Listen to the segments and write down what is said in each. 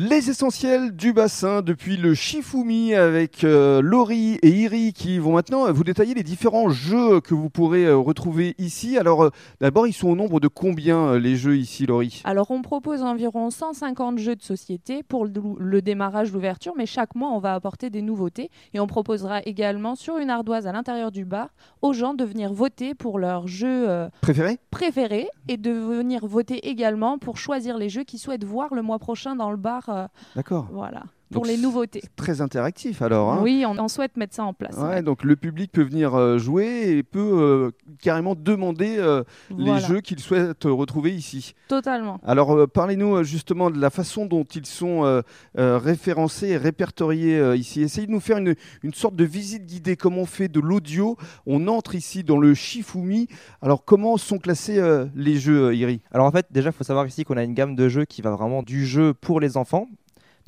Les essentiels du bassin depuis le Shifumi avec euh, Laurie et Iri qui vont maintenant vous détailler les différents jeux que vous pourrez euh, retrouver ici. Alors euh, d'abord, ils sont au nombre de combien euh, les jeux ici, Laurie Alors, on propose environ 150 jeux de société pour le, le démarrage, l'ouverture, mais chaque mois, on va apporter des nouveautés et on proposera également sur une ardoise à l'intérieur du bar aux gens de venir voter pour leurs jeux euh, Préférés? préférés et de venir voter également pour choisir les jeux qu'ils souhaitent voir le mois prochain dans le bar. Euh, D'accord. voilà, pour Donc, les nouveautés. Très interactif alors. hein Oui, on, on souhaite mettre ça en place. Ouais, ouais. donc le public peut venir euh, jouer et peut euh, carrément demander euh, les jeux qu'il souhaite retrouver ici. Totalement. Alors euh, parlez-nous justement de la façon dont ils sont euh, euh, référencés et répertoriés euh, ici. Essayez de nous faire une, une sorte de visite guidée. Comment on fait de l'audio? On entre ici dans le Shifumi. Alors comment sont classés euh, les jeux, Iri? Alors en fait, déjà, il faut savoir ici qu'on a une gamme de jeux qui va vraiment du jeu pour les enfants.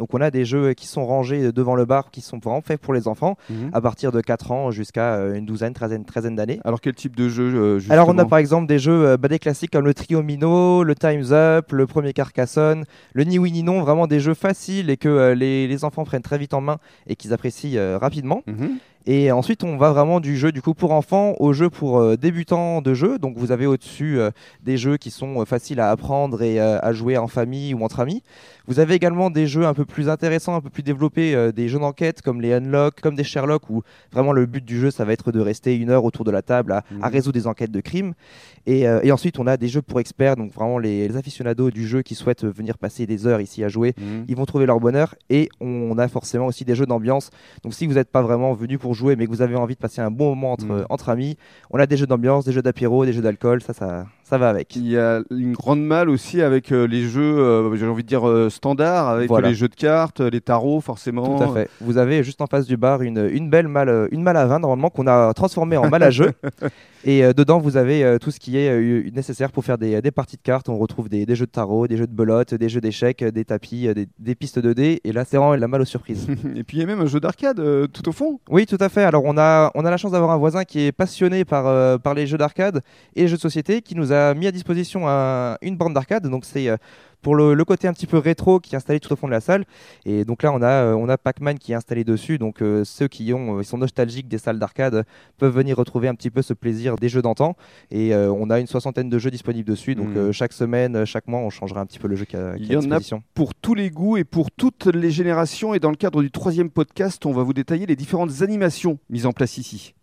Donc on a des jeux qui sont rangés devant le bar, qui sont vraiment faits pour les enfants, à partir de 4 ans jusqu'à euh, une douzaine, treizaine, treizaine d'années. Alors quel type de jeu euh, justement? Alors on a par exemple des jeux euh, bah, des classiques comme le Trio Mino, le Time's Up, le premier Carcassonne, le Ni Oui Ni Non, vraiment des jeux faciles et que les, les enfants prennent très vite en main et qu'ils apprécient rapidement. Mhm. Et ensuite, on va vraiment du jeu du coup pour enfants au jeu pour euh, débutants de jeu. Donc, vous avez au-dessus euh, des jeux qui sont euh, faciles à apprendre et à jouer en famille ou entre amis. Vous avez également des jeux un peu plus intéressants, un peu plus développés, des jeux d'enquête comme les Unlock, comme des Sherlock, où vraiment le but du jeu, ça va être de rester une heure autour de la table à, à Mhm. résoudre des enquêtes de crimes. Et, et ensuite, on a des jeux pour experts, donc vraiment les, les aficionados du jeu qui souhaitent venir passer des heures ici à jouer Mhm. ils vont trouver leur bonheur et on a forcément aussi des jeux d'ambiance. Donc si vous n'êtes pas vraiment venu pour jouer mais que vous avez envie de passer un bon moment entre, Mm. entre amis, on a des jeux d'ambiance, des jeux d'apéro, des jeux d'alcool, ça, ça, ça va avec. Il y a une grande malle aussi avec euh, les jeux, euh, j'ai envie de dire euh, standards, avec Voilà. les jeux de cartes, les tarots forcément. Tout à fait. Vous avez juste en face du bar une, une belle malle, une malle à vin normalement qu'on a transformée en malle à jeu. Et dedans, vous avez tout ce qui est nécessaire pour faire des, des parties de cartes. On retrouve des, des jeux de tarot, des jeux de belote, des jeux d'échecs, des tapis, des, des pistes de dés. Et là, c'est vraiment la malle aux surprises. Et puis il y a même un jeu d'arcade tout au fond. Oui, tout à fait. Alors, on a, on a la chance d'avoir un voisin qui est passionné par, par les jeux d'arcade et les jeux de société qui nous a mis à disposition un- une borne d'arcade. Donc, c'est euh, pour le, le côté un petit peu rétro qui est installé tout au fond de la salle. Et donc là, on a, euh, on a Pac-Man qui est installé dessus. Donc, euh, ceux qui ont, ils sont nostalgiques des salles d'arcade peuvent venir retrouver un petit peu ce plaisir des jeux d'antan. Et euh, on a une soixantaine de jeux disponibles dessus. Donc, euh, chaque semaine, chaque mois, on changera un petit peu le jeu qui a, qui Il est y en a. Pour tous les goûts et pour toutes les générations. Et dans le cadre du troisième podcast, on va vous détailler les différentes animations mises en place ici.